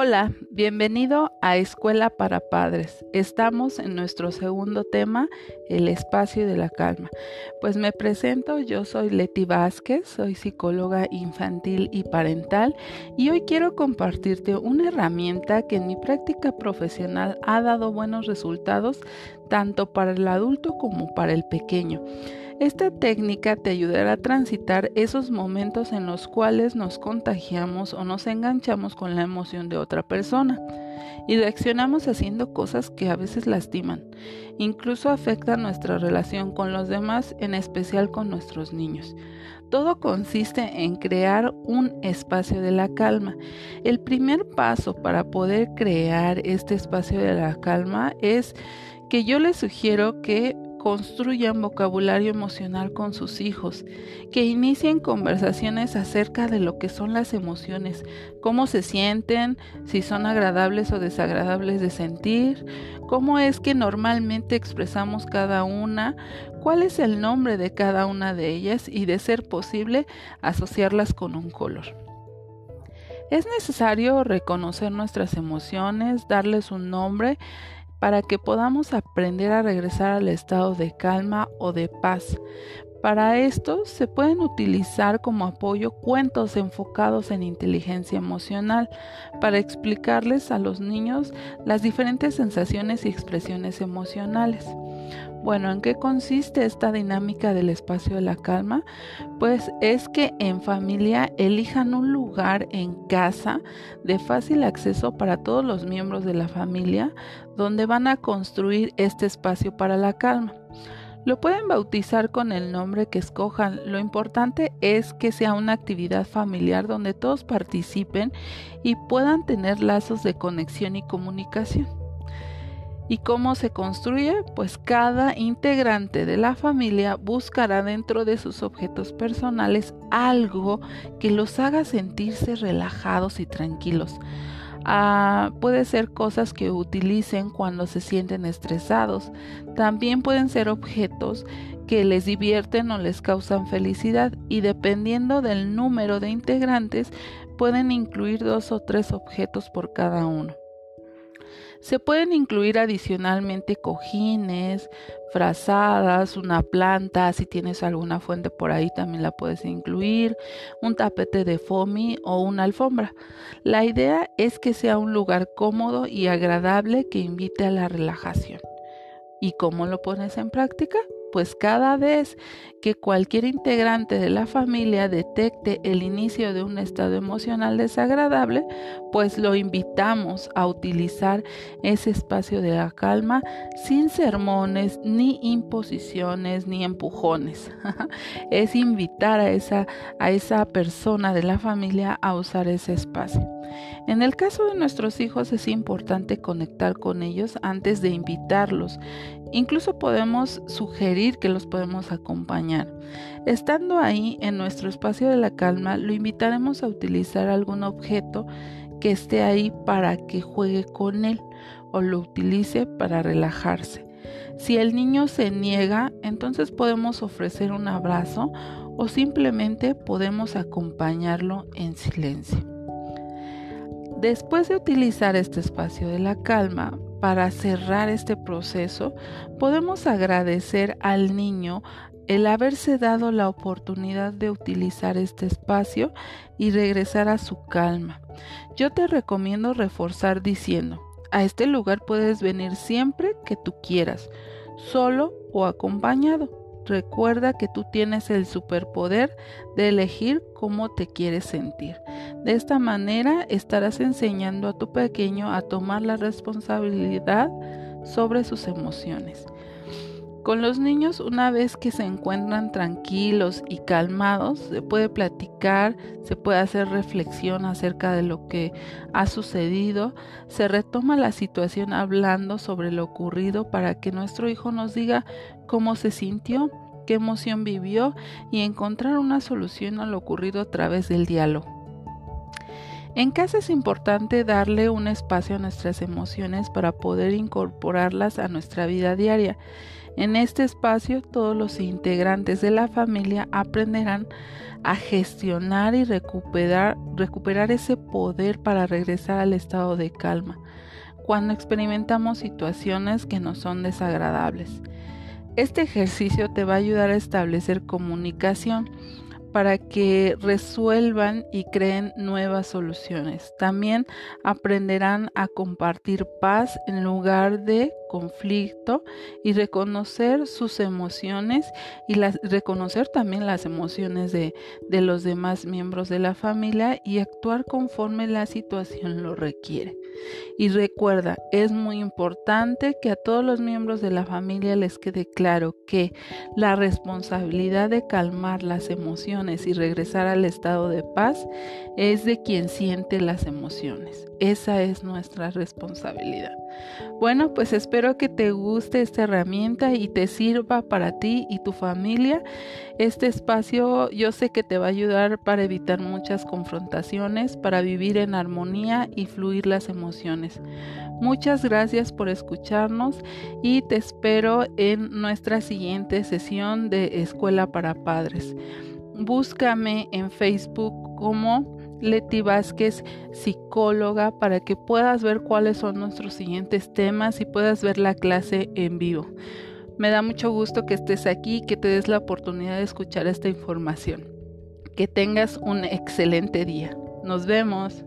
Hola, bienvenido a Escuela para Padres. Estamos en nuestro segundo tema, el espacio de la calma. Pues me presento, yo soy Leti Vázquez, soy psicóloga infantil y parental y hoy quiero compartirte una herramienta que en mi práctica profesional ha dado buenos resultados tanto para el adulto como para el pequeño. Esta técnica te ayudará a transitar esos momentos en los cuales nos contagiamos o nos enganchamos con la emoción de otra persona y reaccionamos haciendo cosas que a veces lastiman, incluso afectan nuestra relación con los demás, en especial con nuestros niños. Todo consiste en crear un espacio de la calma. El primer paso para poder crear este espacio de la calma es que yo les sugiero que construyan vocabulario emocional con sus hijos, que inicien conversaciones acerca de lo que son las emociones, cómo se sienten, si son agradables o desagradables de sentir, cómo es que normalmente expresamos cada una, cuál es el nombre de cada una de ellas y de ser posible asociarlas con un color. Es necesario reconocer nuestras emociones, darles un nombre para que podamos aprender a regresar al estado de calma o de paz. Para esto se pueden utilizar como apoyo cuentos enfocados en inteligencia emocional para explicarles a los niños las diferentes sensaciones y expresiones emocionales. Bueno, ¿en qué consiste esta dinámica del espacio de la calma? Pues es que en familia elijan un lugar en casa de fácil acceso para todos los miembros de la familia donde van a construir este espacio para la calma. Lo pueden bautizar con el nombre que escojan. Lo importante es que sea una actividad familiar donde todos participen y puedan tener lazos de conexión y comunicación. ¿Y cómo se construye? Pues cada integrante de la familia buscará dentro de sus objetos personales algo que los haga sentirse relajados y tranquilos. Ah, puede ser cosas que utilicen cuando se sienten estresados. También pueden ser objetos que les divierten o les causan felicidad y dependiendo del número de integrantes pueden incluir dos o tres objetos por cada uno. Se pueden incluir adicionalmente cojines, frazadas, una planta, si tienes alguna fuente por ahí también la puedes incluir, un tapete de foamy o una alfombra. La idea es que sea un lugar cómodo y agradable que invite a la relajación. ¿Y cómo lo pones en práctica? Pues cada vez que cualquier integrante de la familia detecte el inicio de un estado emocional desagradable, pues lo invitamos a utilizar ese espacio de la calma sin sermones, ni imposiciones, ni empujones. es invitar a esa, a esa persona de la familia a usar ese espacio. En el caso de nuestros hijos es importante conectar con ellos antes de invitarlos. Incluso podemos sugerir que los podemos acompañar. Estando ahí en nuestro espacio de la calma, lo invitaremos a utilizar algún objeto que esté ahí para que juegue con él o lo utilice para relajarse. Si el niño se niega, entonces podemos ofrecer un abrazo o simplemente podemos acompañarlo en silencio. Después de utilizar este espacio de la calma para cerrar este proceso, podemos agradecer al niño el haberse dado la oportunidad de utilizar este espacio y regresar a su calma. Yo te recomiendo reforzar diciendo, a este lugar puedes venir siempre que tú quieras, solo o acompañado. Recuerda que tú tienes el superpoder de elegir cómo te quieres sentir. De esta manera estarás enseñando a tu pequeño a tomar la responsabilidad sobre sus emociones. Con los niños, una vez que se encuentran tranquilos y calmados, se puede platicar, se puede hacer reflexión acerca de lo que ha sucedido, se retoma la situación hablando sobre lo ocurrido para que nuestro hijo nos diga cómo se sintió, qué emoción vivió y encontrar una solución a lo ocurrido a través del diálogo. En casa es importante darle un espacio a nuestras emociones para poder incorporarlas a nuestra vida diaria. En este espacio todos los integrantes de la familia aprenderán a gestionar y recuperar, recuperar ese poder para regresar al estado de calma cuando experimentamos situaciones que nos son desagradables. Este ejercicio te va a ayudar a establecer comunicación para que resuelvan y creen nuevas soluciones. También aprenderán a compartir paz en lugar de conflicto y reconocer sus emociones y reconocer también las emociones de, de los demás miembros de la familia y actuar conforme la situación lo requiere. Y recuerda, es muy importante que a todos los miembros de la familia les quede claro que la responsabilidad de calmar las emociones y regresar al estado de paz es de quien siente las emociones. Esa es nuestra responsabilidad. Bueno, pues espero que te guste esta herramienta y te sirva para ti y tu familia. Este espacio yo sé que te va a ayudar para evitar muchas confrontaciones, para vivir en armonía y fluir las emociones. Muchas gracias por escucharnos y te espero en nuestra siguiente sesión de Escuela para Padres. Búscame en Facebook como Leti Vázquez, psicóloga, para que puedas ver cuáles son nuestros siguientes temas y puedas ver la clase en vivo. Me da mucho gusto que estés aquí y que te des la oportunidad de escuchar esta información. Que tengas un excelente día. Nos vemos.